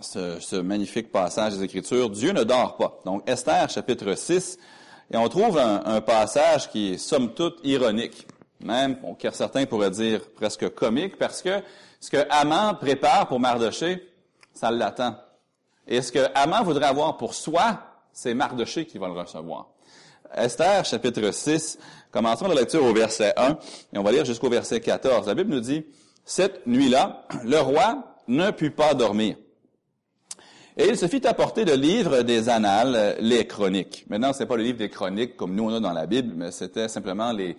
ce, magnifique passage des Écritures, Dieu ne dort pas. Donc Esther chapitre 6, et on trouve un, passage qui est somme toute ironique, même, bon, certains pourraient dire presque comique, parce que ce que Haman prépare pour Mardoché, ça l'attend. Et ce que Haman voudrait avoir pour soi, c'est Mardoché qui va le recevoir. Esther, chapitre 6, commençons la lecture au verset 1, et on va lire jusqu'au verset 14. La Bible nous dit, Cette nuit-là, le roi ne put pas dormir. Et il se fit apporter le livre des annales, les chroniques. Maintenant, ce n'est pas le livre des chroniques comme nous on a dans la Bible, mais c'était simplement les,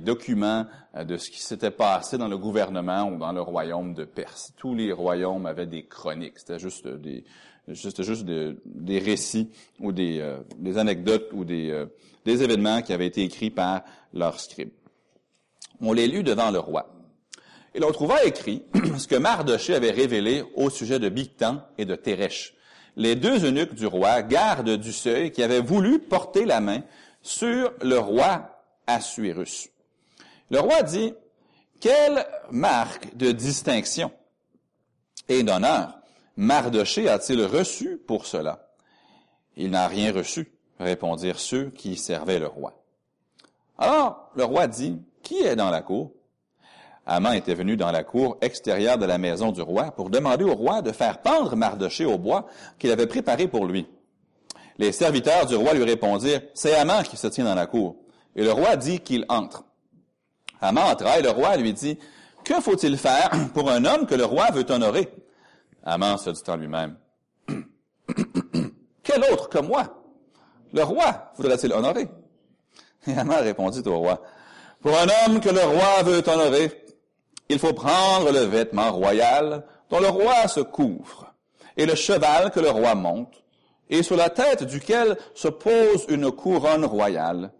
documents euh, de ce qui s'était passé dans le gouvernement ou dans le royaume de Perse. Tous les royaumes avaient des chroniques. C'était juste des, juste, juste des récits ou des, euh, des anecdotes ou des, euh, des événements qui avaient été écrits par leurs scribes. On les lut devant le roi. Et l'on trouva écrit ce que Mardoché avait révélé au sujet de Bictan et de Téresh, les deux eunuques du roi, gardes du seuil, qui avaient voulu porter la main sur le roi Assuérus. Le roi dit, quelle marque de distinction et d'honneur Mardoché a-t-il reçu pour cela? Il n'a rien reçu, répondirent ceux qui servaient le roi. Alors le roi dit, qui est dans la cour? Haman était venu dans la cour extérieure de la maison du roi pour demander au roi de faire pendre Mardoché au bois qu'il avait préparé pour lui. Les serviteurs du roi lui répondirent, c'est Haman qui se tient dans la cour. Et le roi dit qu'il entre. Haman entra et le roi lui dit, que faut-il faire pour un homme que le roi veut honorer? Haman se dit en lui-même, quel autre que moi? Le roi voudrait-il honorer? Et Haman répondit au roi, pour un homme que le roi veut honorer, il faut prendre le vêtement royal dont le roi se couvre, et le cheval que le roi monte, et sur la tête duquel se pose une couronne royale,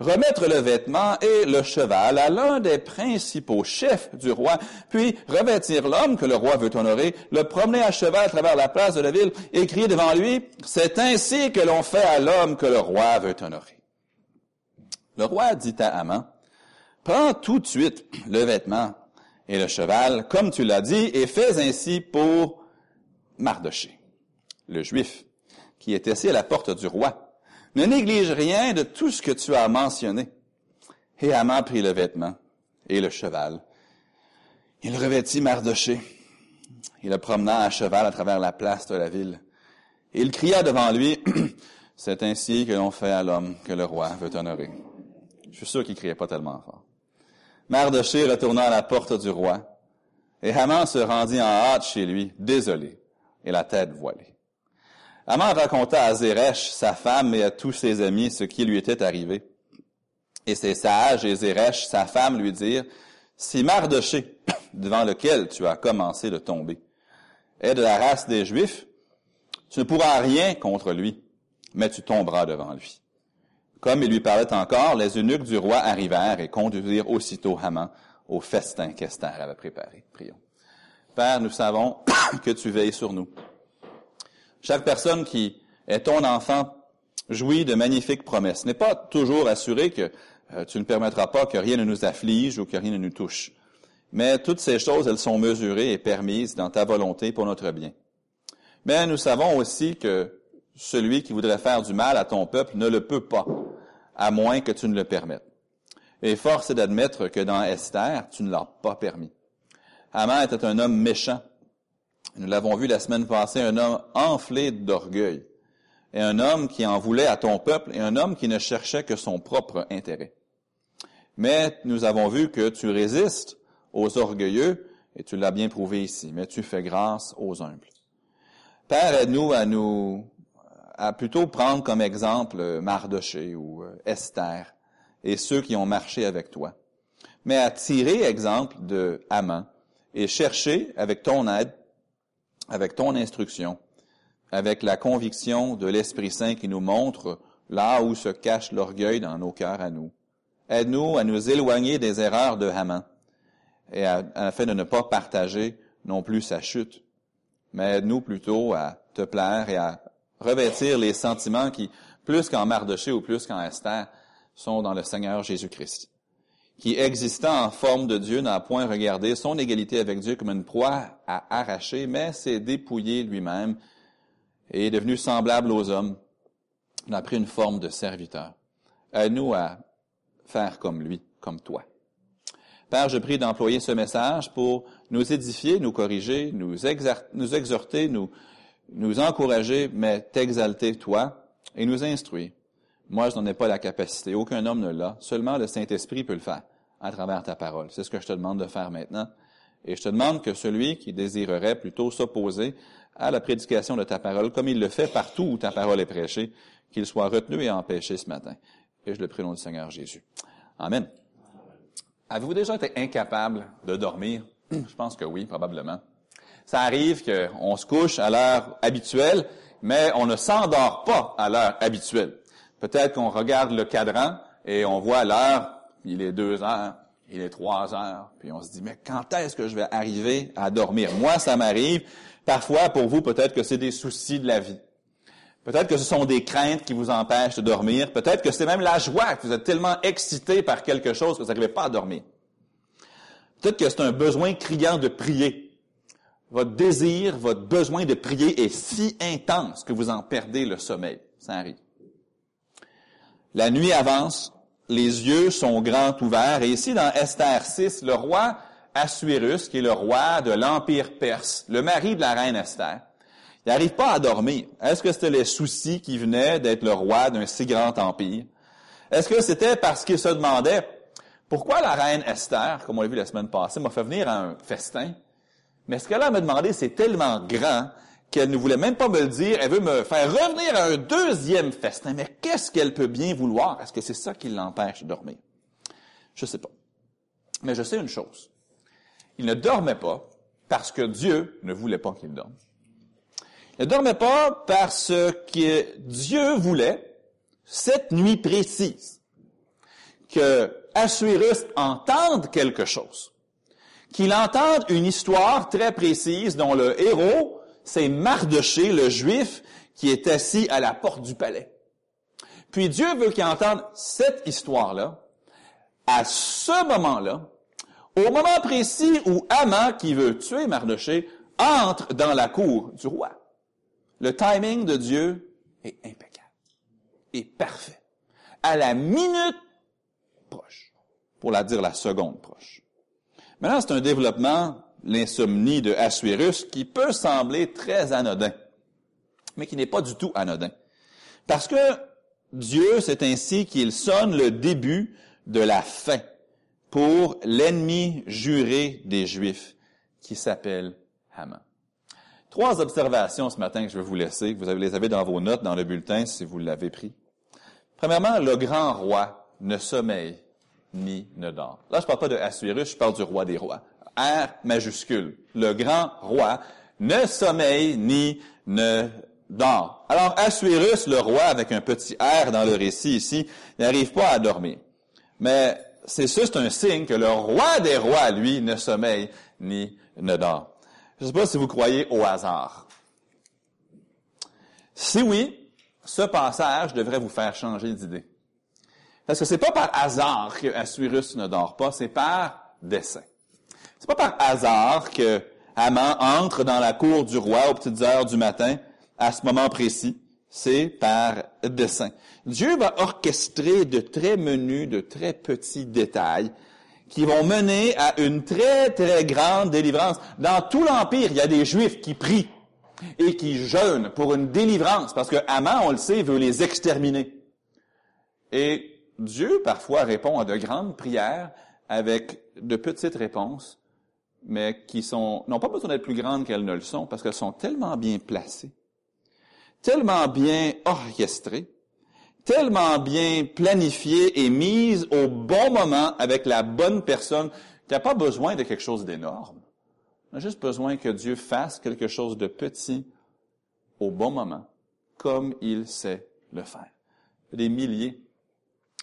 remettre le vêtement et le cheval à l'un des principaux chefs du roi, puis revêtir l'homme que le roi veut honorer, le promener à cheval à travers la place de la ville et crier devant lui, c'est ainsi que l'on fait à l'homme que le roi veut honorer. Le roi dit à Haman, prends tout de suite le vêtement et le cheval, comme tu l'as dit, et fais ainsi pour Mardoché, le juif, qui est assis à la porte du roi. Ne néglige rien de tout ce que tu as mentionné. Et Haman prit le vêtement et le cheval. Il revêtit Mardoché. Il le promena à cheval à travers la place de la ville. Et il cria devant lui, C'est ainsi que l'on fait à l'homme que le roi veut honorer. Je suis sûr qu'il criait pas tellement fort. Mardoché retourna à la porte du roi, et Haman se rendit en hâte chez lui, désolé, et la tête voilée. Haman raconta à Zeresh, sa femme, et à tous ses amis ce qui lui était arrivé. Et ses sages et Zeresh, sa femme, lui dirent, si Mardoché, devant lequel tu as commencé de tomber, est de la race des Juifs, tu ne pourras rien contre lui, mais tu tomberas devant lui. Comme il lui parlait encore, les eunuques du roi arrivèrent et conduisirent aussitôt Haman au festin qu'Esther avait préparé. Prions. Père, nous savons que tu veilles sur nous. Chaque personne qui est ton enfant jouit de magnifiques promesses. N'est pas toujours assuré que euh, tu ne permettras pas que rien ne nous afflige ou que rien ne nous touche. Mais toutes ces choses, elles sont mesurées et permises dans ta volonté pour notre bien. Mais nous savons aussi que celui qui voudrait faire du mal à ton peuple ne le peut pas, à moins que tu ne le permettes. Et force est d'admettre que dans Esther, tu ne l'as pas permis. Haman était un homme méchant. Nous l'avons vu la semaine passée, un homme enflé d'orgueil. Et un homme qui en voulait à ton peuple et un homme qui ne cherchait que son propre intérêt. Mais nous avons vu que tu résistes aux orgueilleux, et tu l'as bien prouvé ici, mais tu fais grâce aux humbles. Père, aide-nous à nous à plutôt prendre comme exemple Mardoché ou euh, Esther et ceux qui ont marché avec toi, mais à tirer exemple de Haman et chercher avec ton aide, avec ton instruction, avec la conviction de l'Esprit Saint qui nous montre là où se cache l'orgueil dans nos cœurs à nous. Aide-nous à nous éloigner des erreurs de Haman et afin de ne pas partager non plus sa chute, mais aide-nous plutôt à te plaire et à revêtir les sentiments qui, plus qu'en Mardoché ou plus qu'en Esther, sont dans le Seigneur Jésus-Christ. qui, existant en forme de Dieu, n'a point regardé son égalité avec Dieu comme une proie à arracher, mais s'est dépouillé lui-même et est devenu semblable aux hommes. Il a pris une forme de serviteur. À nous à faire comme lui, comme toi. Père, je prie d'employer ce message pour nous édifier, nous corriger, nous, exhorter, nous, nous encourager, mais t'exalter, toi, et nous instruire. Moi, je n'en ai pas la capacité. Aucun homme ne l'a. Seulement le Saint-Esprit peut le faire à travers ta parole. C'est ce que je te demande de faire maintenant. Et je te demande que celui qui désirerait plutôt s'opposer à la prédication de ta parole, comme il le fait partout où ta parole est prêchée, qu'il soit retenu et empêché ce matin. Et je le prie au nom du Seigneur Jésus. Amen. Avez-vous déjà été incapable de dormir? Je pense que oui, probablement. Ça arrive qu'on se couche à l'heure habituelle, mais on ne s'endort pas à l'heure habituelle. Peut-être qu'on regarde le cadran et on voit l'heure, il est deux heures, il est trois heures, puis on se dit, mais quand est-ce que je vais arriver à dormir? Moi, ça m'arrive. Parfois, pour vous, peut-être que c'est des soucis de la vie. Peut-être que ce sont des craintes qui vous empêchent de dormir. Peut-être que c'est même la joie, que vous êtes tellement excité par quelque chose que vous n'arrivez pas à dormir. Peut-être que c'est un besoin criant de prier. Votre désir, votre besoin de prier est si intense que vous en perdez le sommeil. Ça arrive. La nuit avance, les yeux sont grands ouverts, et ici dans Esther 6, le roi Assuérus, qui est le roi de l'Empire perse, le mari de la reine Esther, il n'arrive pas à dormir. Est-ce que c'était les soucis qui venaient d'être le roi d'un si grand empire? Est-ce que c'était parce qu'il se demandait pourquoi la reine Esther, comme on l'a vu la semaine passée, m'a fait venir à un festin? Mais ce qu'elle a me demandé, c'est tellement grand qu'elle ne voulait même pas me le dire. Elle veut me faire revenir à un deuxième festin. Mais qu'est-ce qu'elle peut bien vouloir? Est-ce que c'est ça qui l'empêche de dormir? Je ne sais pas. Mais je sais une chose. Il ne dormait pas parce que Dieu ne voulait pas qu'il dorme. Il ne dormait pas parce que Dieu voulait, cette nuit précise, que Assuérus entende quelque chose. Qu'il entende une histoire très précise dont le héros, c'est Mardoché, le juif, qui est assis à la porte du palais. Puis Dieu veut qu'il entende cette histoire-là, à ce moment-là, au moment précis où Haman, qui veut tuer Mardoché, entre dans la cour du roi. Le timing de Dieu est impeccable, est parfait. À la minute proche, pour la dire la seconde proche. Maintenant, c'est un développement, l'insomnie de Assuérus, qui peut sembler très anodin, mais qui n'est pas du tout anodin. Parce que Dieu, c'est ainsi qu'il sonne le début de la fin pour l'ennemi juré des Juifs, qui s'appelle Haman. Trois observations ce matin que je vais vous laisser. Vous les avez dans vos notes, dans le bulletin, si vous l'avez pris. Premièrement, le grand roi ne sommeille ni ne dort. Là, je parle pas de Assuérus, je parle du roi des rois. R majuscule. Le grand roi ne sommeille ni ne dort. Alors, Assuérus, le roi, avec un petit R dans le récit ici, n'arrive pas à dormir. Mais c'est juste un signe que le roi des rois, lui, ne sommeille ni ne dort. Je ne sais pas si vous croyez au hasard. Si oui, ce passage devrait vous faire changer d'idée. Parce que c'est pas par hasard que ne dort pas, c'est par dessein. C'est pas par hasard que Haman entre dans la cour du roi aux petites heures du matin, à ce moment précis. C'est par dessein. Dieu va orchestrer de très menus, de très petits détails qui vont mener à une très, très grande délivrance. Dans tout l'Empire, il y a des Juifs qui prient et qui jeûnent pour une délivrance, parce que Haman, on le sait, veut les exterminer. Et Dieu, parfois, répond à de grandes prières avec de petites réponses, mais qui sont, n'ont pas besoin d'être plus grandes qu'elles ne le sont, parce qu'elles sont tellement bien placées, tellement bien orchestrées, tellement bien planifiée et mise au bon moment avec la bonne personne qui n'a pas besoin de quelque chose d'énorme. On a juste besoin que Dieu fasse quelque chose de petit au bon moment, comme il sait le faire. Des milliers,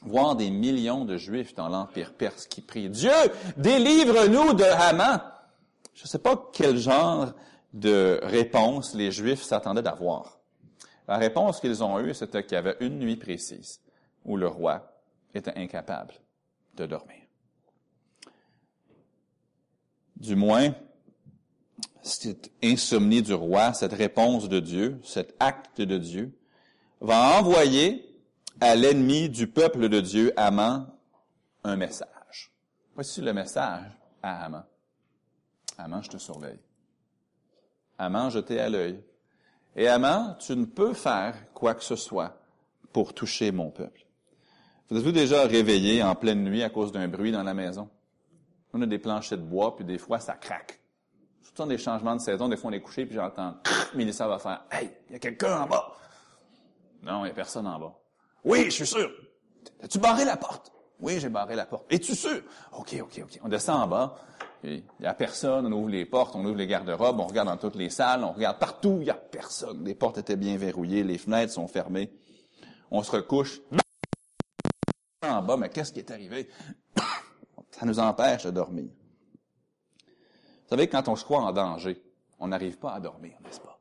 voire des millions de Juifs dans l'Empire perse qui prient, Dieu, délivre-nous de Haman. Je ne sais pas quel genre de réponse les Juifs s'attendaient d'avoir. La réponse qu'ils ont eue, c'était qu'il y avait une nuit précise où le roi était incapable de dormir. du moins, cette insomnie du roi, cette réponse de Dieu, cet acte de Dieu, va envoyer à l'ennemi du peuple de Dieu, Aman, un message. Voici le message à Aman. Aman, je te surveille. Aman, je t'ai à l'œil. Et Aman, tu ne peux faire quoi que ce soit pour toucher mon peuple. Vous êtes-vous déjà réveillé en pleine nuit à cause d'un bruit dans la maison? On a des planchers de bois, puis des fois, ça craque. Surtout des changements de saison, des fois, on est couché, puis j'entends, va faire, « Hey, il y a quelqu'un en bas! » Non, il n'y a personne en bas. « Oui, je suis sûr! As-tu barré la porte? »« Oui, j'ai barré la porte. Es-tu sûr? »« OK, OK, OK. » On descend en bas, il n'y a personne, on ouvre les portes, on ouvre les garde-robes, on regarde dans toutes les salles, on regarde partout, il n'y a personne. Les portes étaient bien verrouillées, les fenêtres sont fermées. On se recouche. En bas, mais qu'est-ce qui est arrivé? Ça nous empêche de dormir. Vous savez, quand on se croit en danger, on n'arrive pas à dormir, n'est-ce pas?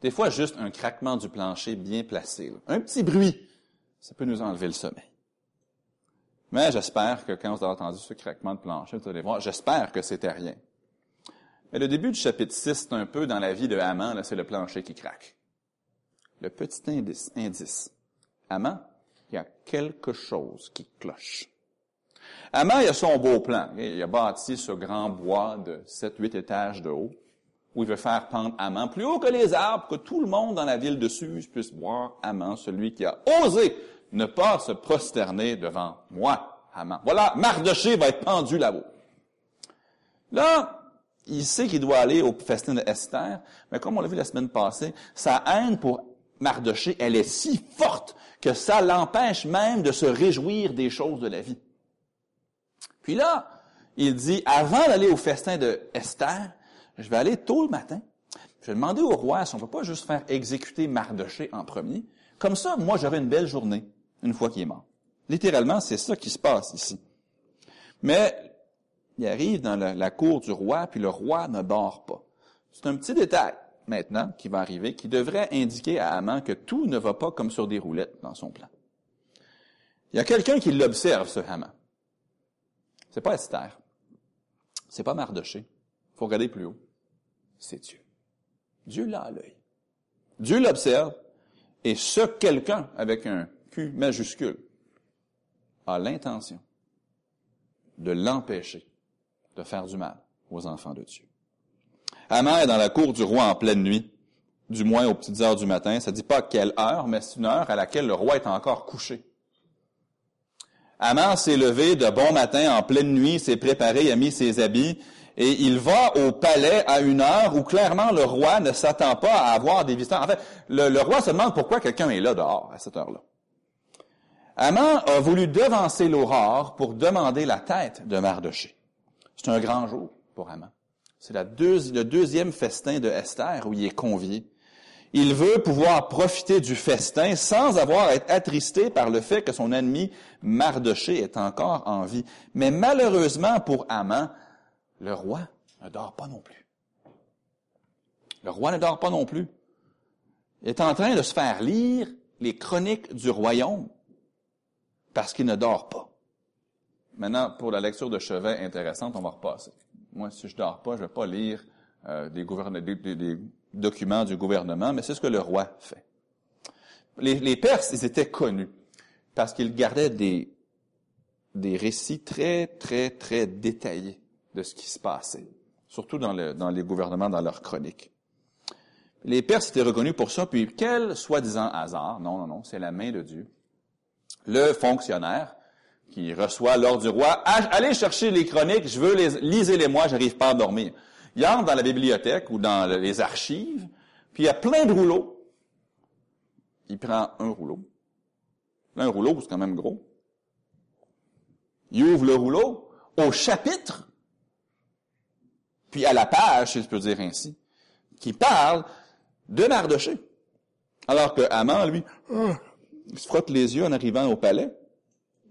Des fois, juste un craquement du plancher bien placé, un petit bruit, ça peut nous enlever le sommeil. Mais j'espère que quand vous avez entendu ce craquement de plancher, vous allez voir, j'espère que c'était rien. Mais le début du chapitre 6, c'est un peu dans la vie de Haman, c'est le plancher qui craque. Le petit indice, indice. Haman, il y a quelque chose qui cloche. Haman, il a son beau plan. Il a bâti ce grand bois de 7-8 étages de haut, où il veut faire pendre Haman plus haut que les arbres, que tout le monde dans la ville de Suse puisse voir Haman, celui qui a osé ne pas se prosterner devant moi, Haman. Voilà, Mardoché va être pendu là-haut. Là, il sait qu'il doit aller au festin de Esther, mais comme on l'a vu la semaine passée, sa haine pour Mardoché, elle est si forte que ça l'empêche même de se réjouir des choses de la vie. Puis là, il dit, avant d'aller au festin de Esther, je vais aller tôt le matin. Je vais demander au roi si on ne peut pas juste faire exécuter Mardoché en premier. Comme ça, moi, j'aurai une belle journée une fois qu'il est mort. Littéralement, c'est ça qui se passe ici. Mais il arrive dans la, cour du roi, puis le roi ne dort pas. C'est un petit détail maintenant qui va arriver, qui devrait indiquer à Haman que tout ne va pas comme sur des roulettes dans son plan. Il y a quelqu'un qui l'observe, ce Haman. C'est pas Esther. C'est pas Mardoché. Faut regarder plus haut. C'est Dieu. Dieu l'a à l'œil. Dieu l'observe, et ce quelqu'un, avec un Majuscule, a l'intention de l'empêcher de faire du mal aux enfants de Dieu. Haman est dans la cour du roi en pleine nuit, du moins aux petites heures du matin. Ça ne dit pas quelle heure, mais c'est une heure à laquelle le roi est encore couché. Haman s'est levé de bon matin en pleine nuit, s'est préparé, a mis ses habits, et il va au palais à une heure où clairement le roi ne s'attend pas à avoir des visiteurs. En fait, le roi se demande pourquoi quelqu'un est là dehors à cette heure-là. Haman a voulu devancer l'aurore pour demander la tête de Mardoché. C'est un grand jour pour Haman. C'est le deuxième festin de Esther où il est convié. Il veut pouvoir profiter du festin sans avoir à être attristé par le fait que son ennemi Mardoché est encore en vie. Mais malheureusement pour Haman, le roi ne dort pas non plus. Le roi ne dort pas non plus. Il est en train de se faire lire les chroniques du royaume parce qu'il ne dort pas. Maintenant, pour la lecture de chevet intéressante, on va repasser. Moi, si je dors pas, je vais pas lire euh, des, des, documents du gouvernement, mais c'est ce que le roi fait. Les, les Perses, ils étaient connus parce qu'ils gardaient des, des récits très, très, très détaillés de ce qui se passait, surtout dans, le, dans les gouvernements, dans leurs chroniques. Les Perses étaient reconnus pour ça, puis quel soi-disant hasard, non, non, non, c'est la main de Dieu. Le fonctionnaire qui reçoit l'ordre du roi, allez chercher les chroniques, je veux les, lisez-les-moi, j'arrive pas à dormir. Il entre dans la bibliothèque ou dans les archives, puis il y a plein de rouleaux. Il prend un rouleau. Un rouleau, c'est quand même gros. Il ouvre le rouleau au chapitre, puis à la page, si je peux dire ainsi, qui parle de Mardoché. Alors que Haman, lui, il se frotte les yeux en arrivant au palais.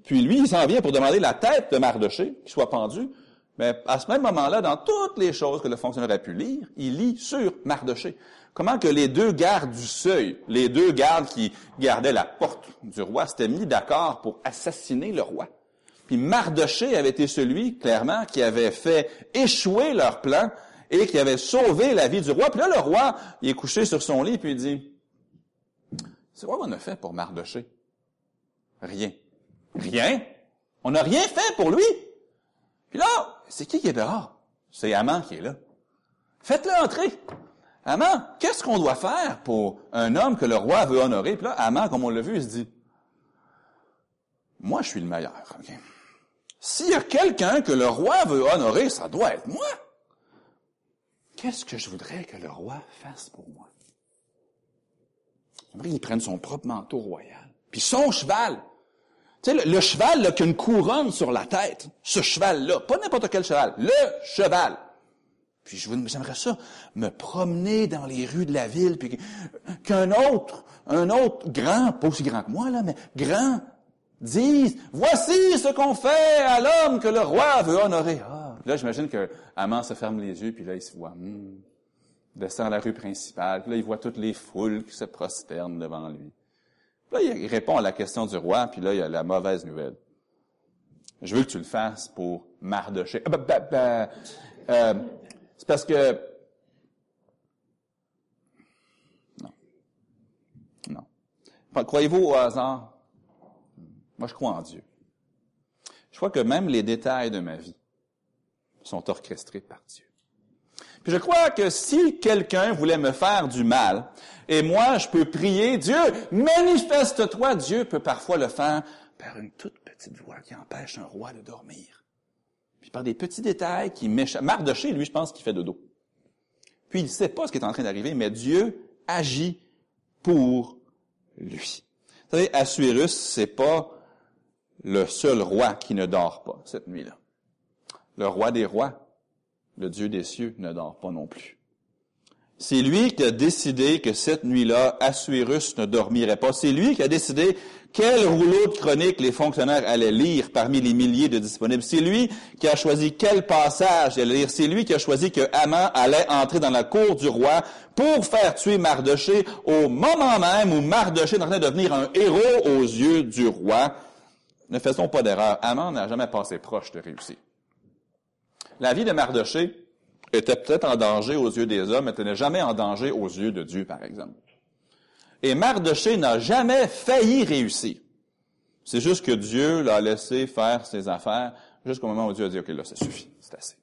Puis lui, il s'en vient pour demander la tête de Mardoché, qui soit pendu. Mais à ce même moment-là, dans toutes les choses que le fonctionnaire a pu lire, il lit sur Mardoché. Comment que les deux gardes du seuil, les deux gardes qui gardaient la porte du roi, s'étaient mis d'accord pour assassiner le roi? Puis Mardoché avait été celui, clairement, qui avait fait échouer leur plan et qui avait sauvé la vie du roi. Puis là, le roi, il est couché sur son lit, puis il dit, c'est quoi qu'on a fait pour Mardoché? Rien. Rien? On n'a rien fait pour lui. Puis là, c'est qui qui est dehors? C'est Amant qui est là. Faites-le entrer. Amant, qu'est-ce qu'on doit faire pour un homme que le roi veut honorer? Puis là, Amant, comme on l'a vu, il se dit, moi, je suis le meilleur. S'il y a quelqu'un que le roi veut honorer, ça doit être moi. Qu'est-ce que je voudrais que le roi fasse pour moi? J'aimerais qu'il prenne son propre manteau royal. Puis son cheval. Tu sais, le, cheval qui a une couronne sur la tête. Ce cheval-là. Pas n'importe quel cheval. Le cheval. Puis j'aimerais ça, me promener dans les rues de la ville, puis qu'un autre, un autre grand, pas aussi grand que moi, là, mais grand, dise, voici ce qu'on fait à l'homme que le roi veut honorer. Ah. Là, j'imagine que se ferme les yeux, puis là, il se voit, hmm, descend la rue principale, puis là, il voit toutes les foules qui se prosternent devant lui. Puis là, il répond à la question du roi, puis là, il y a la mauvaise nouvelle. Je veux que tu le fasses pour Mardoché. Ah, bah, bah, bah, euh, c'est parce que... Non. Non. Croyez-vous au hasard? Moi, je crois en Dieu. Je crois que même les détails de ma vie sont orchestrés par Dieu. Puis je crois que si quelqu'un voulait me faire du mal, et moi, je peux prier, Dieu, manifeste-toi, Dieu peut parfois le faire par une toute petite voix qui empêche un roi de dormir. Puis par des petits détails qui m'échappent. Mardoché, lui, je pense qu'il fait de dos. Puis il ne sait pas ce qui est en train d'arriver, mais Dieu agit pour lui. Vous savez, Assuérus, c'est pas le seul roi qui ne dort pas cette nuit-là. Le roi des rois, le Dieu des cieux, ne dort pas non plus. C'est lui qui a décidé que cette nuit-là, Assuérus ne dormirait pas. C'est lui qui a décidé quel rouleau de chronique les fonctionnaires allaient lire parmi les milliers de disponibles. C'est lui qui a choisi quel passage allait lire. C'est lui qui a choisi que Haman allait entrer dans la cour du roi pour faire tuer Mardoché au moment même où Mardoché est en train de devenir un héros aux yeux du roi. Ne faisons pas d'erreur. Haman n'a jamais passé proche de réussir. La vie de Mardoché était peut-être en danger aux yeux des hommes, mais elle n'est jamais en danger aux yeux de Dieu, par exemple. Et Mardoché n'a jamais failli réussir. C'est juste que Dieu l'a laissé faire ses affaires jusqu'au moment où Dieu a dit, OK, là, ça suffit, c'est assez.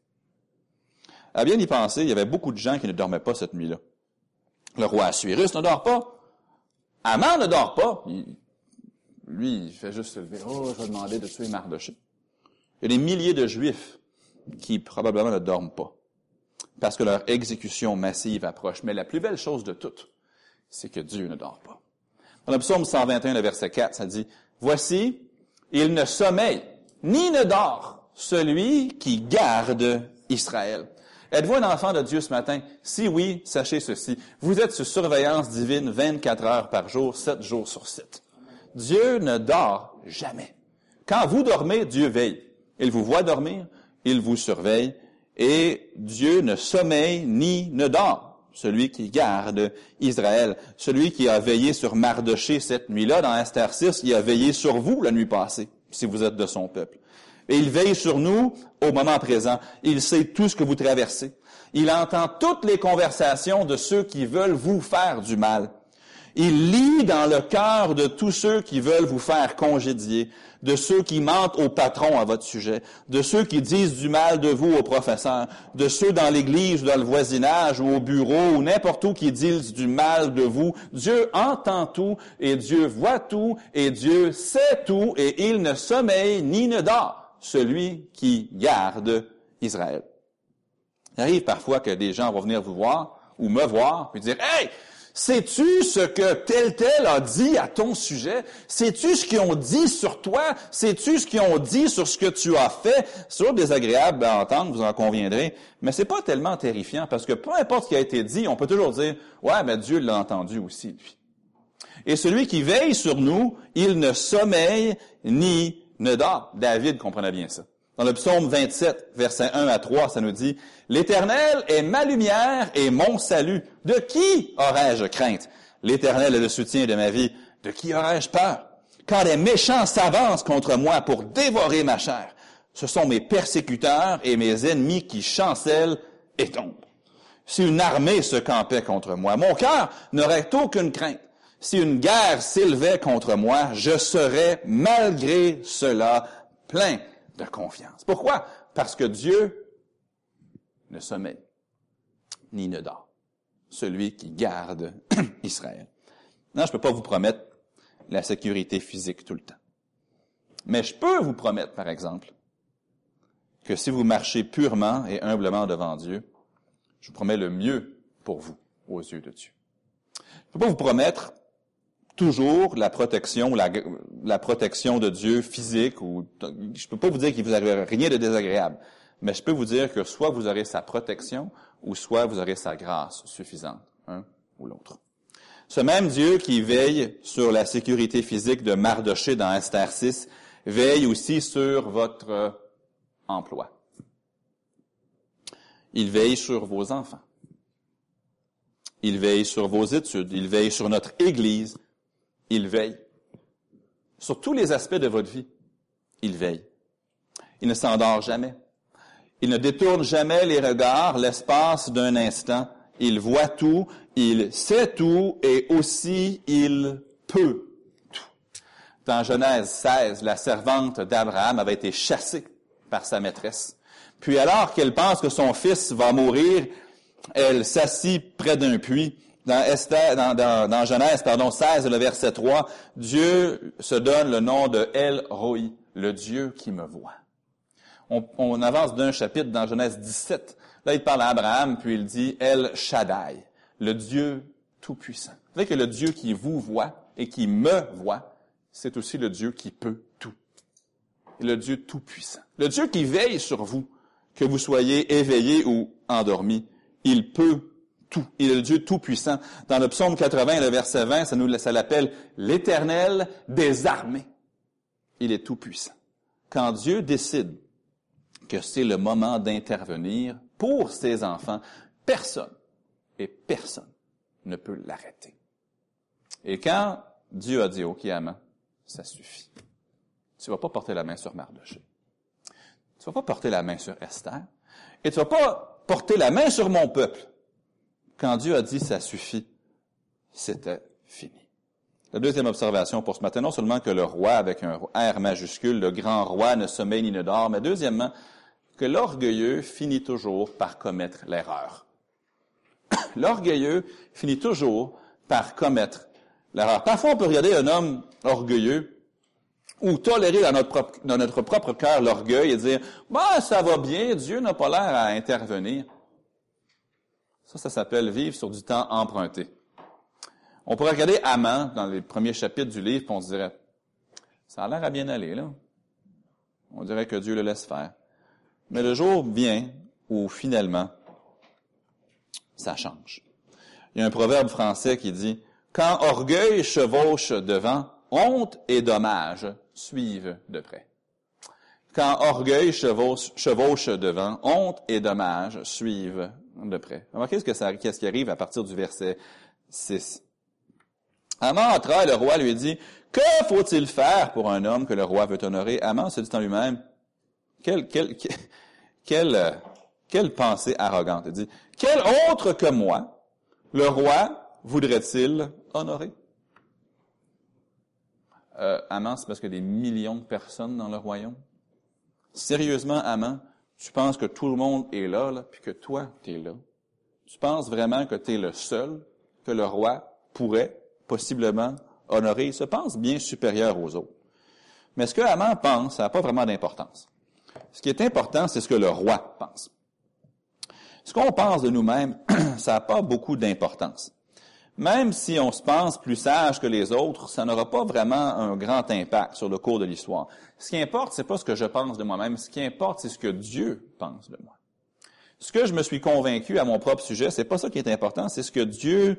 À bien y penser, il y avait beaucoup de gens qui ne dormaient pas cette nuit-là. Le roi Assuérus ne dort pas. Amand ne dort pas. lui, il fait juste se lever. Oh, je vais demander de tuer Mardoché. Il y a des milliers de Juifs qui probablement ne dorment pas parce que leur exécution massive approche. Mais la plus belle chose de toutes, c'est que Dieu ne dort pas. Dans le psaume 121, le verset 4, ça dit, Voici, il ne sommeille, ni ne dort, celui qui garde Israël. Êtes-vous un enfant de Dieu ce matin? Si oui, sachez ceci. Vous êtes sous surveillance divine 24 heures par jour, 7 jours sur 7. Dieu ne dort jamais. Quand vous dormez, Dieu veille. Il vous voit dormir, il vous surveille, et Dieu ne sommeille ni ne dort. Celui qui garde Israël, celui qui a veillé sur Mardoché cette nuit-là, dans Esther 6, il a veillé sur vous la nuit passée, si vous êtes de son peuple. Et il veille sur nous au moment présent. Il sait tout ce que vous traversez. Il entend toutes les conversations de ceux qui veulent vous faire du mal. Il lit dans le cœur de tous ceux qui veulent vous faire congédier, de ceux qui mentent au patron à votre sujet, de ceux qui disent du mal de vous au professeur, de ceux dans l'église ou dans le voisinage ou au bureau ou n'importe où qui disent du mal de vous. Dieu entend tout et Dieu voit tout et Dieu sait tout et il ne sommeille ni ne dort, celui qui garde Israël. Il arrive parfois que des gens vont venir vous voir ou me voir et dire, Hey, Sais-tu ce que tel tel a dit à ton sujet? Sais-tu ce qu'ils ont dit sur toi? Sais-tu ce qu'ils ont dit sur ce que tu as fait? C'est toujours désagréable à entendre, vous en conviendrez, mais c'est pas tellement terrifiant parce que peu importe ce qui a été dit, on peut toujours dire, ouais, mais Dieu l'a entendu aussi, lui. Et celui qui veille sur nous, il ne sommeille ni ne dort. David comprenait bien ça. Dans le psaume 27, versets 1 à 3, ça nous dit, L'Éternel est ma lumière et mon salut. De qui aurais-je crainte? L'Éternel est le soutien de ma vie. De qui aurais-je peur? Quand les méchants s'avancent contre moi pour dévorer ma chair, ce sont mes persécuteurs et mes ennemis qui chancellent et tombent. Si une armée se campait contre moi, mon cœur n'aurait aucune crainte. Si une guerre s'élevait contre moi, je serais malgré cela plein de confiance. Pourquoi? Parce que Dieu ne sommeille ni ne dort. Celui qui garde Israël. Non, je ne peux pas vous promettre la sécurité physique tout le temps. Mais je peux vous promettre, par exemple, que si vous marchez purement et humblement devant Dieu, je vous promets le mieux pour vous aux yeux de Dieu. Je ne peux pas vous promettre toujours la protection, la, la protection de Dieu physique ou je peux pas vous dire qu'il vous arrive rien de désagréable, mais je peux vous dire que soit vous aurez sa protection ou soit vous aurez sa grâce suffisante, un ou l'autre. Ce même Dieu qui veille sur la sécurité physique de Mardoché dans Esther 6 veille aussi sur votre emploi. Il veille sur vos enfants. Il veille sur vos études. Il veille sur notre Église. Il veille. Sur tous les aspects de votre vie, il veille. Il ne s'endort jamais. Il ne détourne jamais les regards l'espace d'un instant. Il voit tout, il sait tout et aussi il peut tout. Dans Genèse 16, la servante d'Abraham avait été chassée par sa maîtresse. Puis alors qu'elle pense que son fils va mourir, elle s'assit près d'un puits. Dans, Esther, dans, Genèse pardon, 16, le verset 3, Dieu se donne le nom de El Roi, le Dieu qui me voit. On, on avance d'un chapitre dans Genèse 17. Là, il parle à Abraham, puis il dit El Shaddai, le Dieu tout-puissant. Vous savez que le Dieu qui vous voit et qui me voit, c'est aussi le Dieu qui peut tout. le Dieu tout-puissant. Le Dieu qui veille sur vous, que vous soyez éveillé ou endormi, il peut Il est le Dieu tout-puissant. Dans le psaume 80, le verset 20, ça nous, ça l'appelle l'éternel des armées. Il est tout-puissant. Quand Dieu décide que c'est le moment d'intervenir pour ses enfants, personne et personne ne peut l'arrêter. Et quand Dieu a dit, OK, Amant, ça suffit. Tu vas pas porter la main sur Mardoché. Tu vas pas porter la main sur Esther. Et tu vas pas porter la main sur mon peuple. Quand Dieu a dit ça suffit, c'était fini. La deuxième observation pour ce matin, non seulement que le roi, avec un R majuscule, le grand roi ne sommeille ni ne dort, mais deuxièmement, que l'orgueilleux finit toujours par commettre l'erreur. l'orgueilleux finit toujours par commettre l'erreur. Parfois, on peut regarder un homme orgueilleux ou tolérer dans notre propre, cœur l'orgueil et dire, bah, ça va bien, Dieu n'a pas l'air à intervenir. Ça, ça s'appelle vivre sur du temps emprunté. On pourrait regarder Amant dans les premiers chapitres du livre, puis on se dirait, ça a l'air à bien aller, là. On dirait que Dieu le laisse faire. Mais le jour vient où finalement, ça change. Il y a un proverbe français qui dit, quand orgueil chevauche devant, honte et dommage suivent de près. Quand orgueil chevauche, chevauche devant, honte et dommage suivent de près. Remarquez ce que ça, qu'est-ce qui arrive à partir du verset 6. Amant entra et le roi lui dit, que faut-il faire pour un homme que le roi veut honorer? Amant se dit en lui-même, quelle, quelle, quelle, quelle pensée arrogante. Il dit, quel autre que moi, le roi voudrait-il honorer? euh, Amant, c'est parce qu'il y a des millions de personnes dans le royaume? Sérieusement, Amant, tu penses que tout le monde est là, là puis que toi, tu es là? Tu penses vraiment que tu es le seul que le roi pourrait possiblement honorer? Il se pense bien supérieur aux autres? Mais ce que Amant pense, ça n'a pas vraiment d'importance. Ce qui est important, c'est ce que le roi pense. Ce qu'on pense de nous-mêmes, ça n'a pas beaucoup d'importance. Même si on se pense plus sage que les autres, ça n'aura pas vraiment un grand impact sur le cours de l'histoire. Ce qui importe, c'est pas ce que je pense de moi-même. Ce qui importe, c'est ce que Dieu pense de moi. Ce que je me suis convaincu à mon propre sujet, c'est pas ça qui est important, c'est ce que Dieu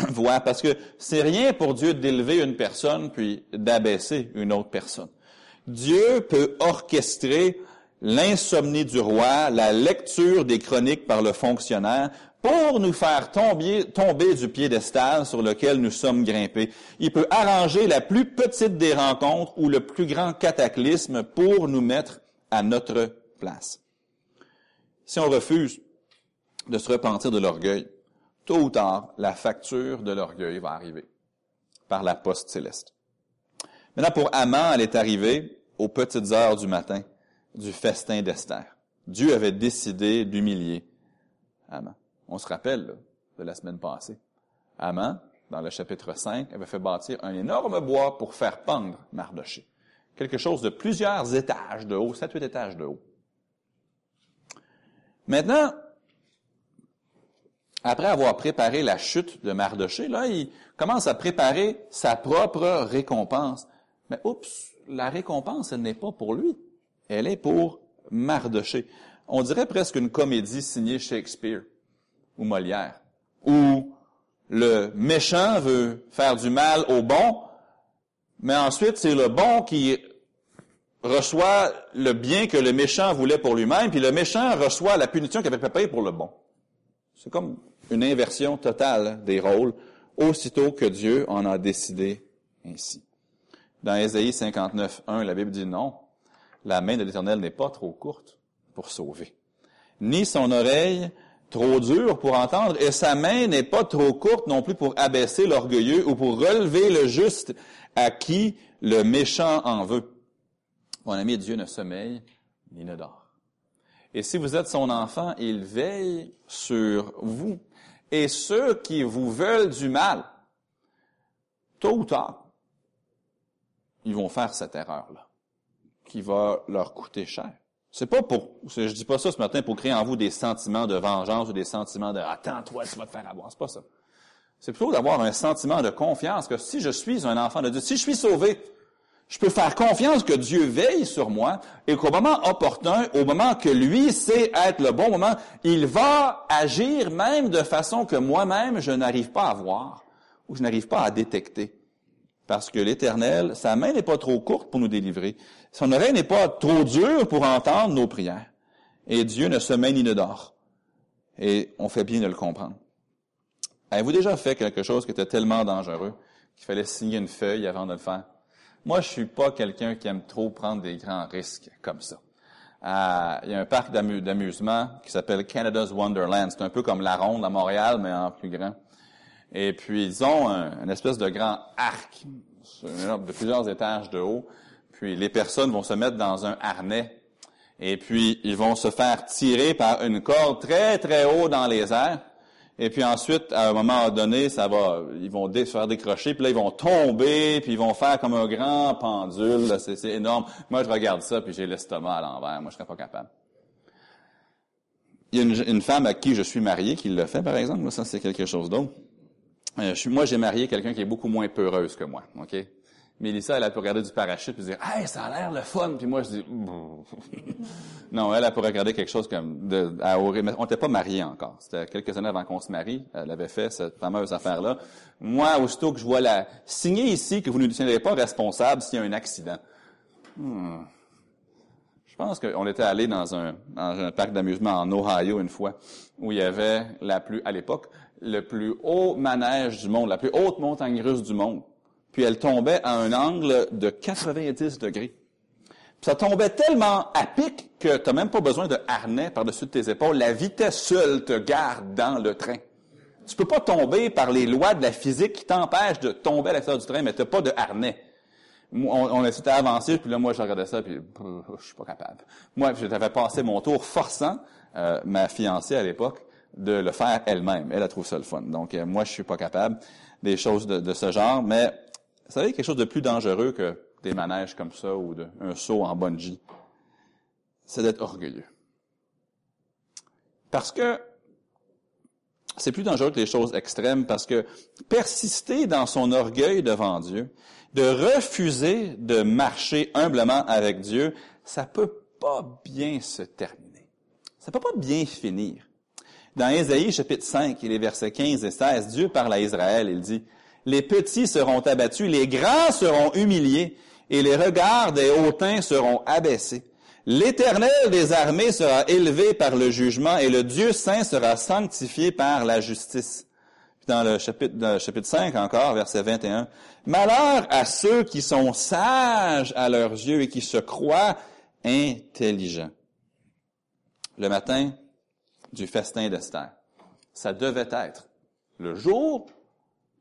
voit. Parce que c'est rien pour Dieu d'élever une personne puis d'abaisser une autre personne. Dieu peut orchestrer l'insomnie du roi, la lecture des chroniques par le fonctionnaire, pour nous faire tomber, du piédestal sur lequel nous sommes grimpés. Il peut arranger la plus petite des rencontres ou le plus grand cataclysme pour nous mettre à notre place. Si on refuse de se repentir de l'orgueil, tôt ou tard, la facture de l'orgueil va arriver par la poste céleste. Maintenant, pour Amman, elle est arrivée aux petites heures du matin du festin d'Esther. Dieu avait décidé d'humilier Amman. On se rappelle de la semaine passée. Amman, dans le chapitre 5, avait fait bâtir un énorme bois pour faire pendre Mardoché. Quelque chose de plusieurs étages de haut, 7-8 étages de haut. Maintenant, après avoir préparé la chute de Mardoché, là, il commence à préparer sa propre récompense. Mais oups, la récompense, elle n'est pas pour lui. Elle est pour Mardoché. On dirait presque une comédie signée Shakespeare ou Molière, où le méchant veut faire du mal au bon, mais ensuite c'est le bon qui reçoit le bien que le méchant voulait pour lui-même, puis le méchant reçoit la punition qu'il avait préparée pour le bon. C'est comme une inversion totale des rôles, aussitôt que Dieu en a décidé ainsi. Dans Ésaïe 59, 1, la Bible dit non, la main de l'Éternel n'est pas trop courte pour sauver, ni son oreille trop dure pour entendre, et sa main n'est pas trop courte non plus pour abaisser l'orgueilleux ou pour relever le juste à qui le méchant en veut. Mon ami, Dieu ne sommeille ni ne dort. Et si vous êtes son enfant, il veille sur vous. Et ceux qui vous veulent du mal, tôt ou tard, ils vont faire cette erreur-là, qui va leur coûter cher. C'est pas pour, je dis pas ça ce matin pour créer en vous des sentiments de vengeance ou des sentiments de attends toi tu vas te faire avoir. C'est pas ça. C'est plutôt d'avoir un sentiment de confiance que si je suis un enfant de Dieu, si je suis sauvé, je peux faire confiance que Dieu veille sur moi et qu'au moment opportun, au moment que lui sait être le bon moment, il va agir même de façon que moi-même je n'arrive pas à voir ou je n'arrive pas à détecter. Parce que l'Éternel, sa main n'est pas trop courte pour nous délivrer. Son oreille n'est pas trop dure pour entendre nos prières. Et Dieu ne se met ni ne dort. Et on fait bien de le comprendre. Avez-vous déjà fait quelque chose qui était tellement dangereux qu'il fallait signer une feuille avant de le faire? Moi, je suis pas quelqu'un qui aime trop prendre des grands risques comme ça. Euh, il y a un parc d'amusement qui s'appelle Canada's Wonderland. C'est un peu comme la Ronde à Montréal, mais en plus grand. Et puis, ils ont un, une espèce de grand arc de plusieurs étages de haut. Puis, les personnes vont se mettre dans un harnais. Et puis, ils vont se faire tirer par une corde très, très haut dans les airs. Et puis ensuite, à un moment donné, ça va, ils vont se faire décrocher, puis là, ils vont tomber, puis ils vont faire comme un grand pendule. C'est énorme. Moi, je regarde ça, puis j'ai l'estomac à l'envers. Moi, je serais pas capable. Il y a une, femme à qui je suis marié qui le fait, par exemple. ça, c'est quelque chose d'autre. Euh, moi, j'ai marié quelqu'un qui est beaucoup moins peureuse que moi. OK? Mélissa, elle a pu regarder du parachute et dire Hey, ça a l'air le fun. Puis moi, je dis Non, elle a pu regarder quelque chose comme de à On n'était pas mariés encore. C'était quelques années avant qu'on se marie. Elle avait fait cette fameuse affaire-là. Moi, aussitôt que je vois la signer ici que vous ne tiendrez pas responsable s'il y a un accident. Hmm. Je pense qu'on était allé dans un, dans un parc d'amusement en Ohio une fois, où il y avait la plus, à l'époque, le plus haut manège du monde, la plus haute montagne russe du monde. Puis elle tombait à un angle de 90 degrés. Puis ça tombait tellement à pic que tu n'as même pas besoin de harnais par-dessus de tes épaules. La vitesse seule te garde dans le train. Tu peux pas tomber par les lois de la physique qui t'empêchent de tomber à l'extérieur du train, mais tu n'as pas de harnais. On, on essayé avancer, puis là, moi, je regardais ça, puis je suis pas capable. Moi, j'avais passé mon tour forçant euh, ma fiancée à l'époque de le faire elle-même. Elle a trouvé ça le fun. Donc, euh, moi, je suis pas capable des choses de, ce genre, mais vous savez, quelque chose de plus dangereux que des manèges comme ça ou un saut en bungee, c'est d'être orgueilleux. Parce que c'est plus dangereux que les choses extrêmes parce que persister dans son orgueil devant Dieu, de refuser de marcher humblement avec Dieu, ça peut pas bien se terminer. Ça peut pas bien finir. Dans Ésaïe chapitre 5, les versets 15 et 16, Dieu parle à Israël, il dit, Les petits seront abattus, les grands seront humiliés, et les regards des hautains seront abaissés. L'Éternel des armées sera élevé par le jugement et le Dieu saint sera sanctifié par la justice. Dans le chapitre, le chapitre 5 encore, verset 21. Malheur à ceux qui sont sages à leurs yeux et qui se croient intelligents. Le matin du festin d'Esther, ça devait être le jour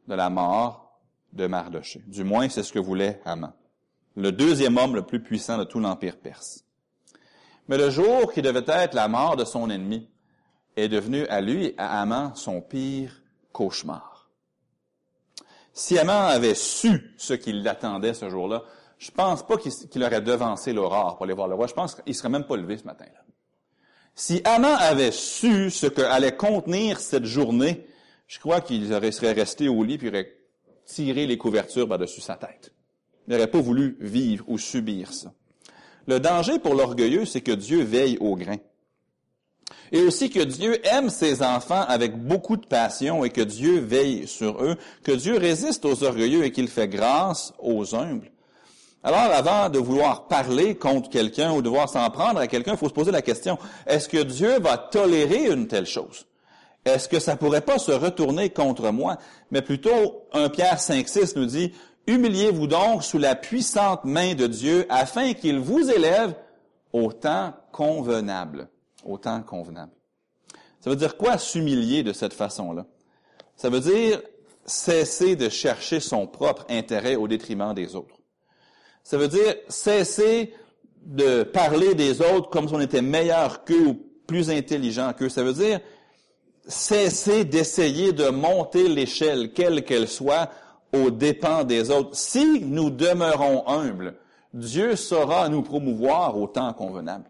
de la mort de Mardoché. Du moins, c'est ce que voulait Haman, le deuxième homme le plus puissant de tout l'Empire perse. Mais le jour qui devait être la mort de son ennemi est devenu à lui, à Haman, son pire cauchemar. Si Haman avait su ce qui l'attendait ce jour-là, je pense pas qu'il aurait devancé l'aurore pour aller voir le roi. Je pense qu'il serait même pas levé ce matin-là. Si Haman avait su ce que allait contenir cette journée, je crois qu'il serait resté au lit puis aurait tiré les couvertures par-dessus sa tête. Il n'aurait pas voulu vivre ou subir ça. Le danger pour l'orgueilleux, c'est que Dieu veille au grain. Et aussi que Dieu aime ses enfants avec beaucoup de passion et que Dieu veille sur eux, que Dieu résiste aux orgueilleux et qu'il fait grâce aux humbles. Alors, avant de vouloir parler contre quelqu'un ou de vouloir s'en prendre à quelqu'un, il faut se poser la question, est-ce que Dieu va tolérer une telle chose? Est-ce que ça pourrait pas se retourner contre moi? Mais plutôt, 1 Pierre 5, 6 nous dit, Humiliez-vous donc sous la puissante main de Dieu afin qu'il vous élève au temps convenable. Au temps convenable. Ça veut dire quoi s'humilier de cette façon-là? Ça veut dire cesser de chercher son propre intérêt au détriment des autres. Ça veut dire cesser de parler des autres comme si on était meilleur qu'eux ou plus intelligent qu'eux. Ça veut dire cesser d'essayer de monter l'échelle, quelle qu'elle soit, aux dépens des autres. Si nous demeurons humbles, Dieu saura nous promouvoir au temps convenable.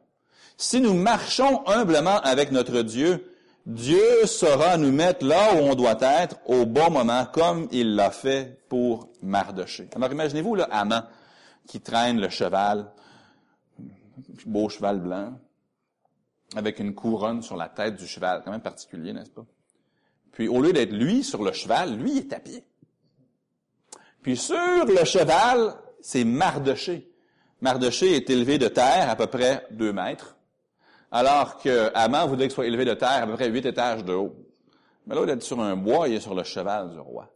Si nous marchons humblement avec notre Dieu, Dieu saura nous mettre là où on doit être au bon moment, comme il l'a fait pour Mardoché. Alors imaginez-vous là, Amant qui traîne le cheval, beau cheval blanc, avec une couronne sur la tête du cheval, quand même particulier, n'est-ce pas? Puis au lieu d'être lui sur le cheval, lui est à pied. Puis sur le cheval, c'est Mardoché. Mardoché est élevé de terre à peu près deux mètres, alors que Haman voulait qu'il soit élevé de terre à peu près huit étages de haut. Mais là, il est sur un bois, il est sur le cheval du roi.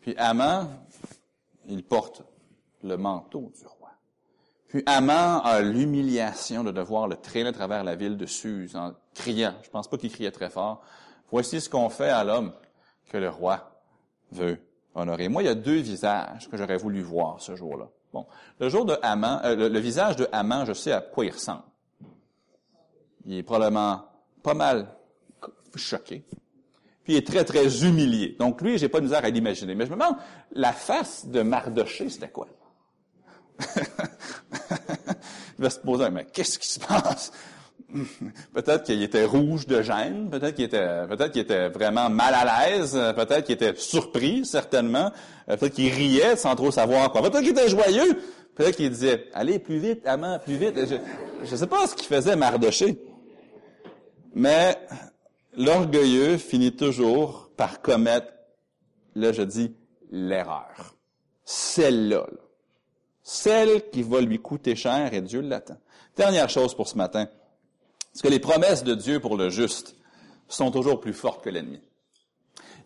Puis Haman, il porte le manteau du roi. Puis Haman a l'humiliation de devoir le traîner à travers la ville de Suse en criant. Je pense pas qu'il criait très fort. Voici ce qu'on fait à l'homme que le roi veut honorer. Moi, il y a deux visages que j'aurais voulu voir ce jour-là. Bon, le jour de Haman, euh, le, visage de Haman, je sais à quoi il ressemble. Il est probablement pas mal choqué. Puis il est très, très humilié. Donc lui, j'ai pas de misère à l'imaginer. Mais je me demande, la face de Mardoché, c'était quoi? il va se poser, mais qu'est-ce qui se passe? peut-être qu'il était rouge de gêne, peut-être qu'il était, peut-être qu'il était vraiment mal à l'aise, peut-être qu'il était surpris, certainement, peut-être qu'il riait sans trop savoir quoi, peut-être qu'il était joyeux, peut-être qu'il disait, allez, plus vite, amant, plus vite. Je ne sais pas ce qu'il faisait Mardoché. Mais l'orgueilleux finit toujours par commettre, là je dis, l'erreur. Celle-là. Celle qui va lui coûter cher et Dieu l'attend. Dernière chose pour ce matin. Parce que les promesses de Dieu pour le juste sont toujours plus fortes que l'ennemi?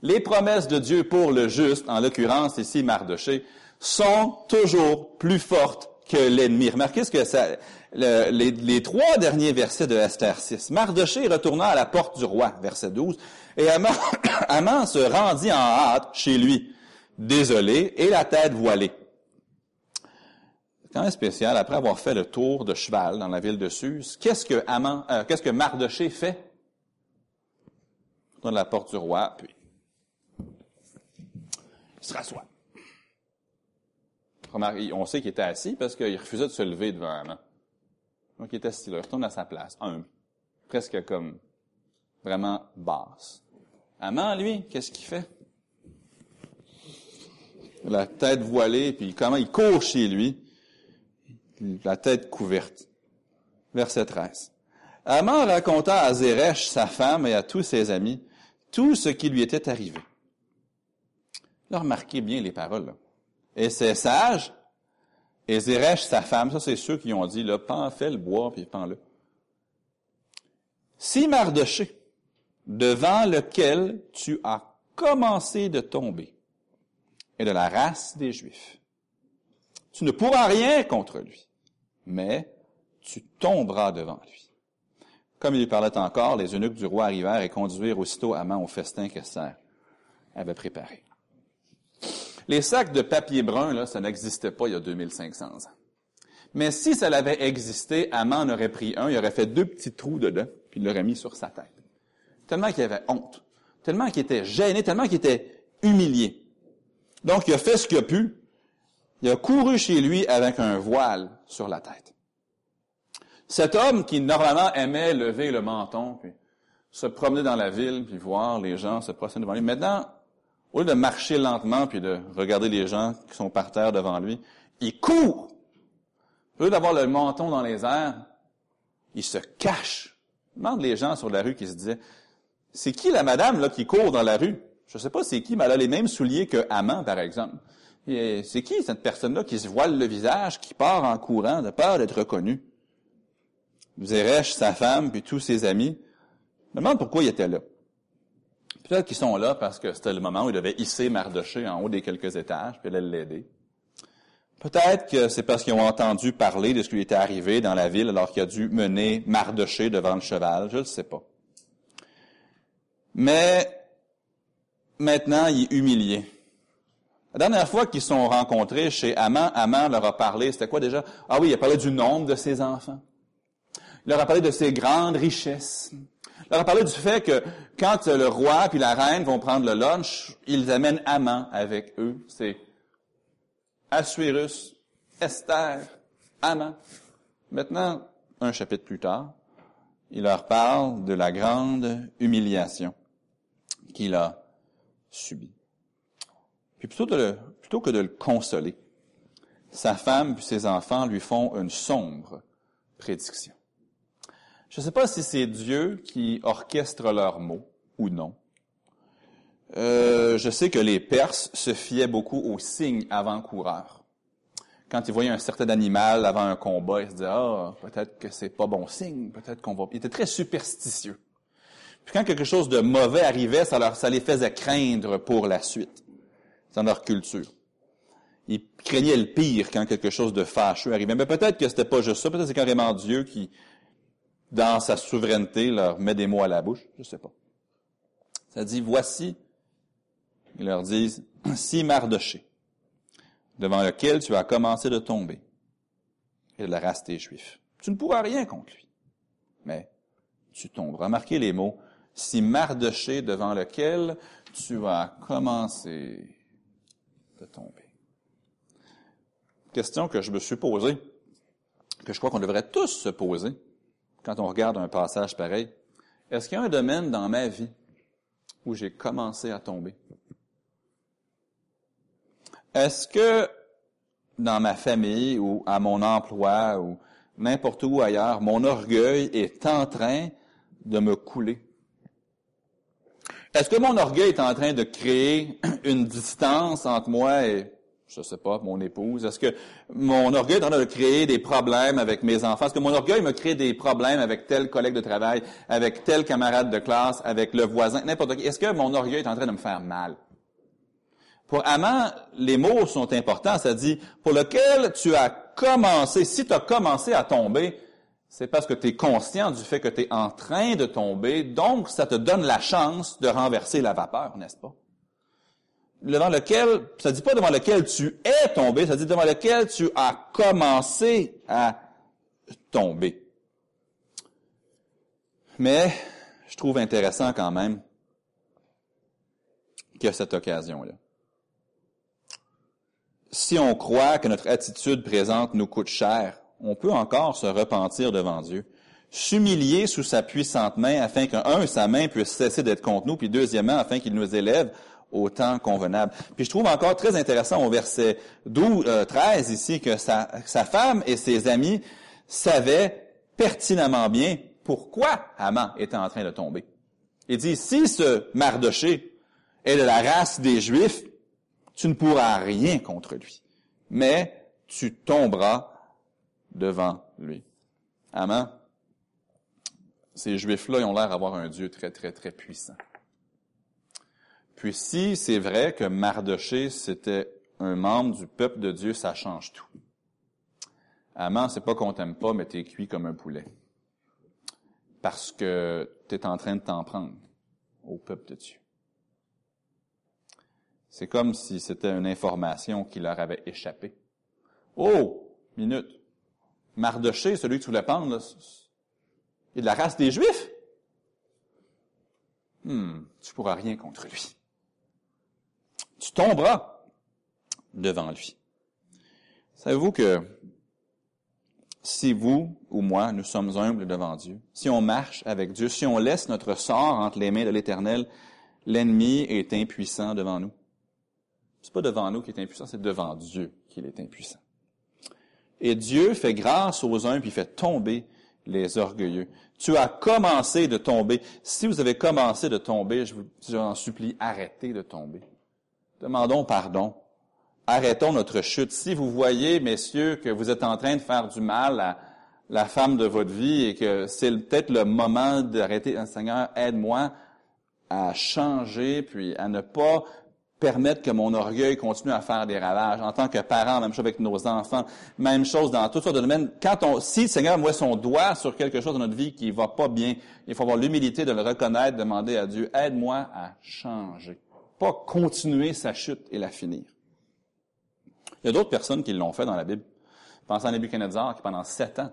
Les promesses de Dieu pour le juste, en l'occurrence ici Mardoché, sont toujours plus fortes que l'ennemi. Remarquez ce que les, trois derniers versets de Esther 6. Mardoché retourna à la porte du roi, verset 12, et Aman se rendit en hâte chez lui, désolé et la tête voilée quand même spécial, après avoir fait le tour de cheval dans la ville de Suse, qu'est-ce que euh, qu'est-ce que Mardoché fait? Il la porte du roi, puis il se rassoit. On sait qu'il était assis parce qu'il refusait de se lever devant Amand. Donc il était assis il retourne à sa place, un, presque comme vraiment basse. Amand, lui, qu'est-ce qu'il fait? La tête voilée, puis comment il court chez lui la tête couverte. Verset 13. Amand raconta à Zéresh, sa femme, et à tous ses amis, tout ce qui lui était arrivé. Là, remarquez bien les paroles. Et ces sages Et Zeresh, sa femme, ça c'est ceux qui ont dit, là, pends, fais le bois, puis pends-le. Si Mardoché, devant lequel tu as commencé de tomber, est de la race des Juifs, tu ne pourras rien contre lui, mais tu tomberas devant lui. Comme il parlait encore, les eunuques du roi arrivèrent et conduirent aussitôt Amant au festin qu'Esther avait préparé. Les sacs de papier brun, là, ça n'existait pas il y a 2500 ans. Mais si ça l'avait existé, Amant en aurait pris un, il aurait fait deux petits trous dedans, puis il l'aurait mis sur sa tête. Tellement qu'il avait honte, tellement qu'il était gêné, tellement qu'il était humilié. Donc, il a fait ce qu'il a pu. Il a couru chez lui avec un voile sur la tête. Cet homme qui normalement aimait lever le menton, puis se promener dans la ville, puis voir les gens se prosterner devant lui, maintenant, au lieu de marcher lentement, puis de regarder les gens qui sont par terre devant lui, il court. Au lieu d'avoir le menton dans les airs, il se cache. demande les gens sur la rue qui se disaient, c'est qui la madame là qui court dans la rue? Je ne sais pas c'est qui, mais elle a les mêmes souliers que Amand, par exemple. C'est qui cette personne-là qui se voile le visage, qui part en courant de peur d'être reconnue? Zeresh, sa femme, puis tous ses amis, me demandent pourquoi ils étaient là. Peut-être qu'ils sont là parce que c'était le moment où ils devaient hisser Mardoché en haut des quelques étages, puis elle l'aider. Peut-être que c'est parce qu'ils ont entendu parler de ce qui lui était arrivé dans la ville alors qu'il a dû mener Mardoché devant le cheval, je ne sais pas. Mais maintenant, il est humilié. La dernière fois qu'ils sont rencontrés chez Amman, Amman leur a parlé, c'était quoi déjà? Ah oui, il a parlé du nombre de ses enfants. Il leur a parlé de ses grandes richesses. Il leur a parlé du fait que quand le roi puis la reine vont prendre le lunch, ils amènent Amman avec eux. C'est Assuérus, Esther, Amman. Maintenant, un chapitre plus tard, il leur parle de la grande humiliation qu'il a subie. Puis plutôt, que de le consoler, sa femme puis ses enfants lui font une sombre prédiction. Je ne sais pas si c'est Dieu qui orchestre leurs mots ou non. Euh, je sais que les Perses se fiaient beaucoup aux signes avant-coureurs. Quand ils voyaient un certain animal avant un combat, ils se disaient ah peut-être que c'est pas bon signe, peut-être qu'on va. Ils étaient très superstitieux. Puis quand quelque chose de mauvais arrivait, ça, leur, ça les faisait craindre pour la suite. Dans leur culture. Ils craignaient le pire quand quelque chose de fâcheux arrivait. Mais peut-être que c'était pas juste ça, peut-être que c'est carrément Dieu qui dans sa souveraineté, leur met des mots à la bouche, je sais pas. Ça dit, voici, ils leur disent, si Mardoché, devant lequel tu as commencé de tomber, est de la race des Juifs. Tu ne pourras rien contre lui, mais tu tombes. Remarquez les mots, si Mardoché devant lequel tu as commencé tomber. Question que je me suis posée, que je crois qu'on devrait tous se poser quand on regarde un passage pareil, est-ce qu'il y a un domaine dans ma vie où j'ai commencé à tomber? Est-ce que dans ma famille ou à mon emploi ou n'importe où ailleurs, mon orgueil est en train de me couler? Est-ce que mon orgueil est en train de créer une distance entre moi et je sais pas, mon épouse? Est-ce que mon orgueil est en train de créer des problèmes avec mes enfants? Est-ce que mon orgueil me crée des problèmes avec tel collègue de travail, avec tel camarade de classe, avec le voisin, n'importe qui? Est-ce que mon orgueil est en train de me faire mal? Pour Amant, les mots sont importants. Ça dit, pour lequel tu as commencé, si tu as commencé à tomber, c'est parce que tu es conscient du fait que tu es en train de tomber, donc ça te donne la chance de renverser la vapeur, n'est-ce pas? devant lequel, ça dit pas devant lequel tu es tombé, ça dit devant lequel tu as commencé à tomber. Mais je trouve intéressant quand même qu'il y a cette occasion-là. Si on croit que notre attitude présente nous coûte cher, on peut encore se repentir devant Dieu, s'humilier sous sa puissante main afin qu'un, sa main puisse cesser d'être contre nous, puis deuxièmement, afin qu'il nous élève au temps convenable. Puis je trouve encore très intéressant au verset 12, 13 euh, ici que sa, sa, femme et ses amis savaient pertinemment bien pourquoi Haman était en train de tomber. Il dit, si ce Mardoché est de la race des Juifs, tu ne pourras rien contre lui, mais tu tomberas devant lui. Amen. Ces Juifs-là, ils ont l'air d'avoir un Dieu très, très, très puissant. Puis si c'est vrai que Mardoché, c'était un membre du peuple de Dieu, ça change tout. Amen, c'est pas qu'on t'aime pas, mais t'es cuit comme un poulet. Parce que tu es en train de t'en prendre au peuple de Dieu. C'est comme si c'était une information qui leur avait échappé. Oh, minute. Mardoché, celui que tu voulais pendre, est de la race des Juifs. Hmm, tu pourras rien contre lui. Tu tomberas devant lui. Savez-vous que si vous ou moi, nous sommes humbles devant Dieu, si on marche avec Dieu, si on laisse notre sort entre les mains de l'Éternel, l'ennemi est impuissant devant nous. C'est pas devant nous qu'il est impuissant, c'est devant Dieu qu'il est impuissant. Et Dieu fait grâce aux uns puis fait tomber les orgueilleux. Tu as commencé de tomber. Si vous avez commencé de tomber, je vous en supplie, arrêtez de tomber. Demandons pardon. Arrêtons notre chute. Si vous voyez, messieurs, que vous êtes en train de faire du mal à la femme de votre vie et que c'est peut-être le moment d'arrêter, Seigneur, aide-moi à changer, puis à ne pas permettre que mon orgueil continue à faire des ravages. En tant que parent, même chose avec nos enfants, même chose dans toutes sortes de domaines. Quand on, si le Seigneur met son doigt sur quelque chose dans notre vie qui va pas bien, il faut avoir l'humilité de le reconnaître, demander à Dieu, aide-moi à changer. Pas continuer sa chute et la finir. Il y a d'autres personnes qui l'ont fait dans la Bible. Pensez à Nebuchadnezzar qui pendant sept ans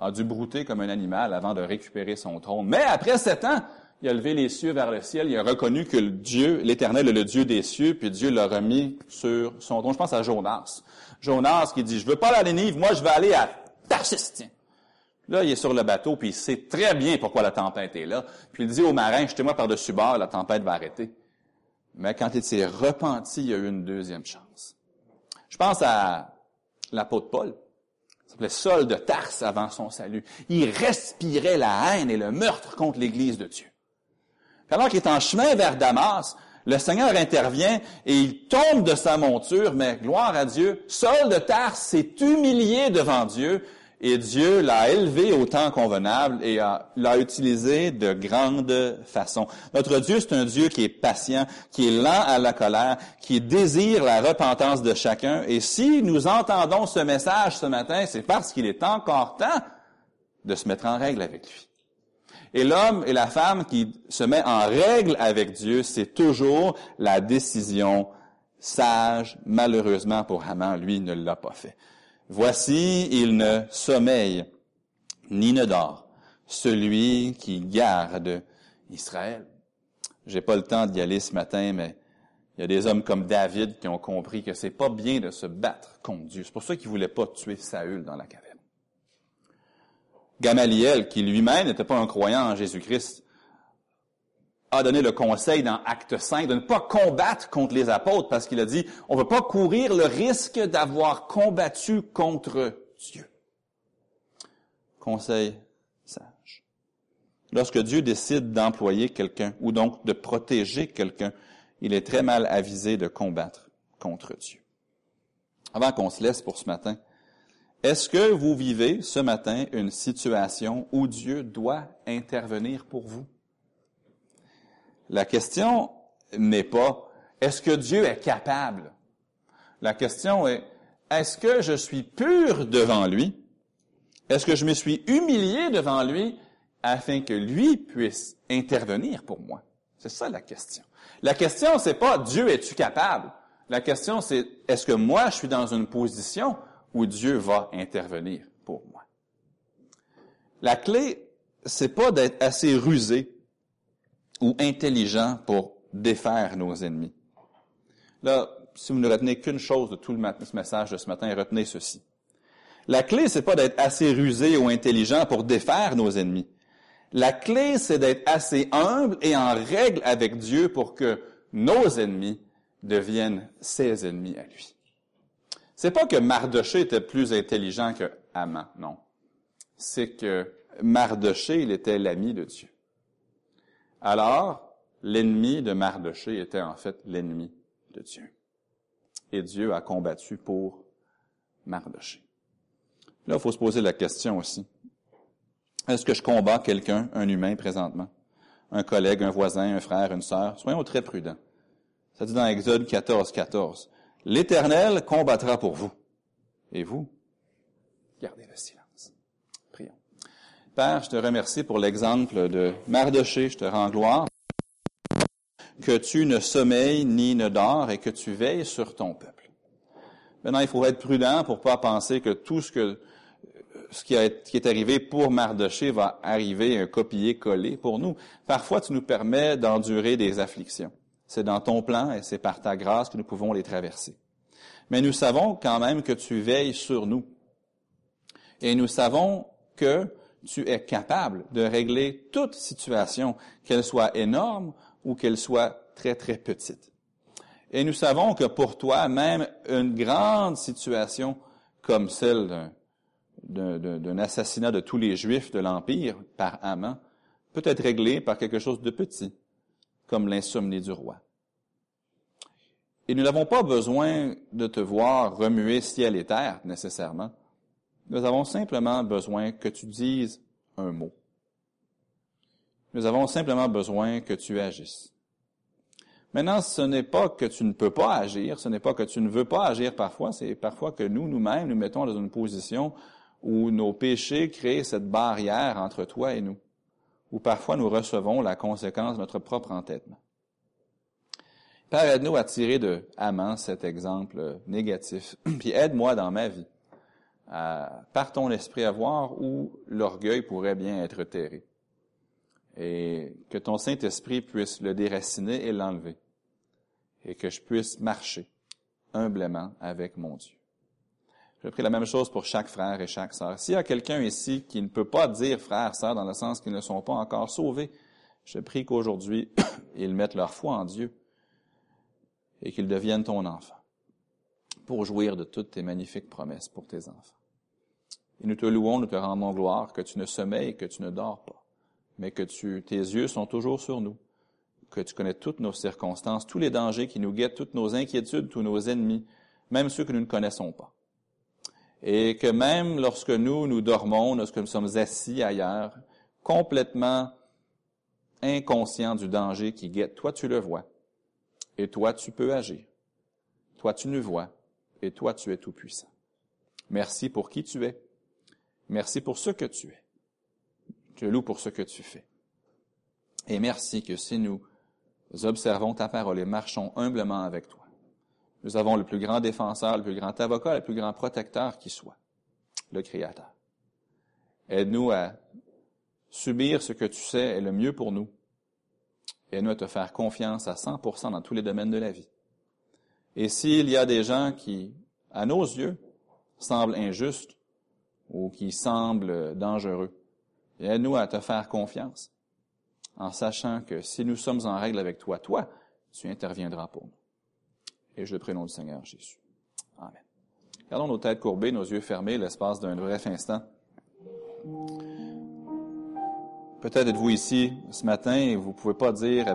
a dû brouter comme un animal avant de récupérer son trône. Mais après sept ans, il a levé les cieux vers le ciel, il a reconnu que Dieu, l'Éternel est le Dieu des cieux, puis Dieu l'a remis sur son trône. Je pense à Jonas. Jonas qui dit, je veux pas aller à Nénive, moi je vais aller à Tarsis. Là, il est sur le bateau, puis il sait très bien pourquoi la tempête est là. Puis il dit aux marins, jetez-moi par-dessus bord, la tempête va arrêter. Mais quand il s'est repenti, il a eu une deuxième chance. Je pense à l'apôtre Paul. Il s'appelait Saul de Tarse avant son salut. Il respirait la haine et le meurtre contre l'Église de Dieu. Alors qu'il est en chemin vers Damas, le Seigneur intervient et il tombe de sa monture, mais gloire à Dieu, Saul de Tarse s'est humilié devant Dieu et Dieu l'a élevé au temps convenable et l'a utilisé de grande façon. Notre Dieu, c'est un Dieu qui est patient, qui est lent à la colère, qui désire la repentance de chacun. Et si nous entendons ce message ce matin, c'est parce qu'il est encore temps de se mettre en règle avec lui. Et l'homme et la femme qui se met en règle avec Dieu, c'est toujours la décision sage. Malheureusement pour Haman, lui ne l'a pas fait. Voici, il ne sommeille ni ne dort, celui qui garde Israël. J'ai pas le temps d'y aller ce matin, mais il y a des hommes comme David qui ont compris que c'est pas bien de se battre contre Dieu. C'est pour ça qu'il voulait pas tuer Saül dans la caverne. Gamaliel, qui lui-même n'était pas un croyant en Jésus-Christ, a donné le conseil dans Acte 5 de ne pas combattre contre les apôtres parce qu'il a dit, on ne veut pas courir le risque d'avoir combattu contre Dieu. Conseil sage. Lorsque Dieu décide d'employer quelqu'un ou donc de protéger quelqu'un, il est très mal avisé de combattre contre Dieu. Avant qu'on se laisse pour ce matin, est-ce que vous vivez ce matin une situation où Dieu doit intervenir pour vous? La question n'est pas est-ce que Dieu est capable? La question est est-ce que je suis pur devant lui? Est-ce que je me suis humilié devant lui afin que lui puisse intervenir pour moi? C'est ça la question. La question, c'est pas Dieu es-tu capable? La question, c'est est-ce que moi, je suis dans une position où Dieu va intervenir pour moi. La clé, c'est pas d'être assez rusé ou intelligent pour défaire nos ennemis. Là, si vous ne retenez qu'une chose de tout le message de ce matin, retenez ceci. La clé, c'est pas d'être assez rusé ou intelligent pour défaire nos ennemis. La clé, c'est d'être assez humble et en règle avec Dieu pour que nos ennemis deviennent ses ennemis à lui. C'est pas que Mardoché était plus intelligent que Haman, non. C'est que Mardoché, il était l'ami de Dieu. Alors, l'ennemi de Mardoché était en fait l'ennemi de Dieu. Et Dieu a combattu pour Mardoché. Là, il faut se poser la question aussi. Est-ce que je combats quelqu'un, un humain présentement? Un collègue, un voisin, un frère, une sœur? Soyons très prudents. Ça dit dans Exode 14, 14. L'Éternel combattra pour vous. Et vous, gardez le silence. Prions. Père, je te remercie pour l'exemple de Mardoché. Je te rends gloire que tu ne sommeilles ni ne dors et que tu veilles sur ton peuple. Maintenant, il faut être prudent pour pas penser que tout ce que qui, est arrivé pour Mardoché va arriver un copier-coller pour nous. Parfois, tu nous permets d'endurer des afflictions. C'est dans ton plan et c'est par ta grâce que nous pouvons les traverser. Mais nous savons quand même que tu veilles sur nous. Et nous savons que tu es capable de régler toute situation, qu'elle soit énorme ou qu'elle soit très, très petite. Et nous savons que pour toi, même une grande situation comme celle d'un assassinat de tous les Juifs de l'Empire par Haman peut être réglée par quelque chose de petit, comme l'insomnie du roi. Et nous n'avons pas besoin de te voir remuer ciel et terre nécessairement. Nous avons simplement besoin que tu dises un mot. Nous avons simplement besoin que tu agisses. Maintenant, ce n'est pas que tu ne peux pas agir, ce n'est pas que tu ne veux pas agir parfois, c'est parfois que nous, nous-mêmes, nous mettons dans une position où nos péchés créent cette barrière entre toi et nous, où parfois nous recevons la conséquence de notre propre entêtement. Père, aide-nous à tirer de Haman cet exemple négatif, puis aide-moi dans ma vie, à, par ton esprit, à voir où l'orgueil pourrait bien être terré, et que ton Saint-Esprit puisse le déraciner et l'enlever, et que je puisse marcher humblement avec mon Dieu. Je prie la même chose pour chaque frère et chaque sœur. S'il y a quelqu'un ici qui ne peut pas dire frère, sœur, dans le sens qu'ils ne sont pas encore sauvés, je prie qu'aujourd'hui, ils mettent leur foi en Dieu et qu'ils deviennent ton enfant pour jouir de toutes tes magnifiques promesses pour tes enfants. Et nous te louons, nous te rendons gloire que tu ne sommeilles que tu ne dors pas, mais que tes yeux sont toujours sur nous, que tu connais toutes nos circonstances, tous les dangers qui nous guettent, toutes nos inquiétudes, tous nos ennemis, même ceux que nous ne connaissons pas et que même lorsque nous, nous dormons, lorsque nous sommes assis ailleurs, complètement inconscients du danger qui guette, toi tu le vois, et toi tu peux agir. Toi tu nous vois, et toi tu es tout-puissant. Merci pour qui tu es. Merci pour ce que tu es. Je loue pour ce que tu fais. Et merci que si nous observons ta parole et marchons humblement avec toi, nous avons le plus grand défenseur, le plus grand avocat, le plus grand protecteur qui soit, le Créateur. Aide-nous à subir ce que tu sais est le mieux pour nous. Aide-nous à te faire confiance à 100% dans tous les domaines de la vie. Et s'il y a des gens qui, à nos yeux, semblent injustes ou qui semblent dangereux, aide-nous à te faire confiance en sachant que si nous sommes en règle avec toi, toi, tu interviendras pour nous. Et je le prénom du Seigneur Jésus. Amen. Gardons nos têtes courbées, nos yeux fermés, l'espace d'un bref instant. Peut-être êtes-vous ici ce matin et vous ne pouvez pas dire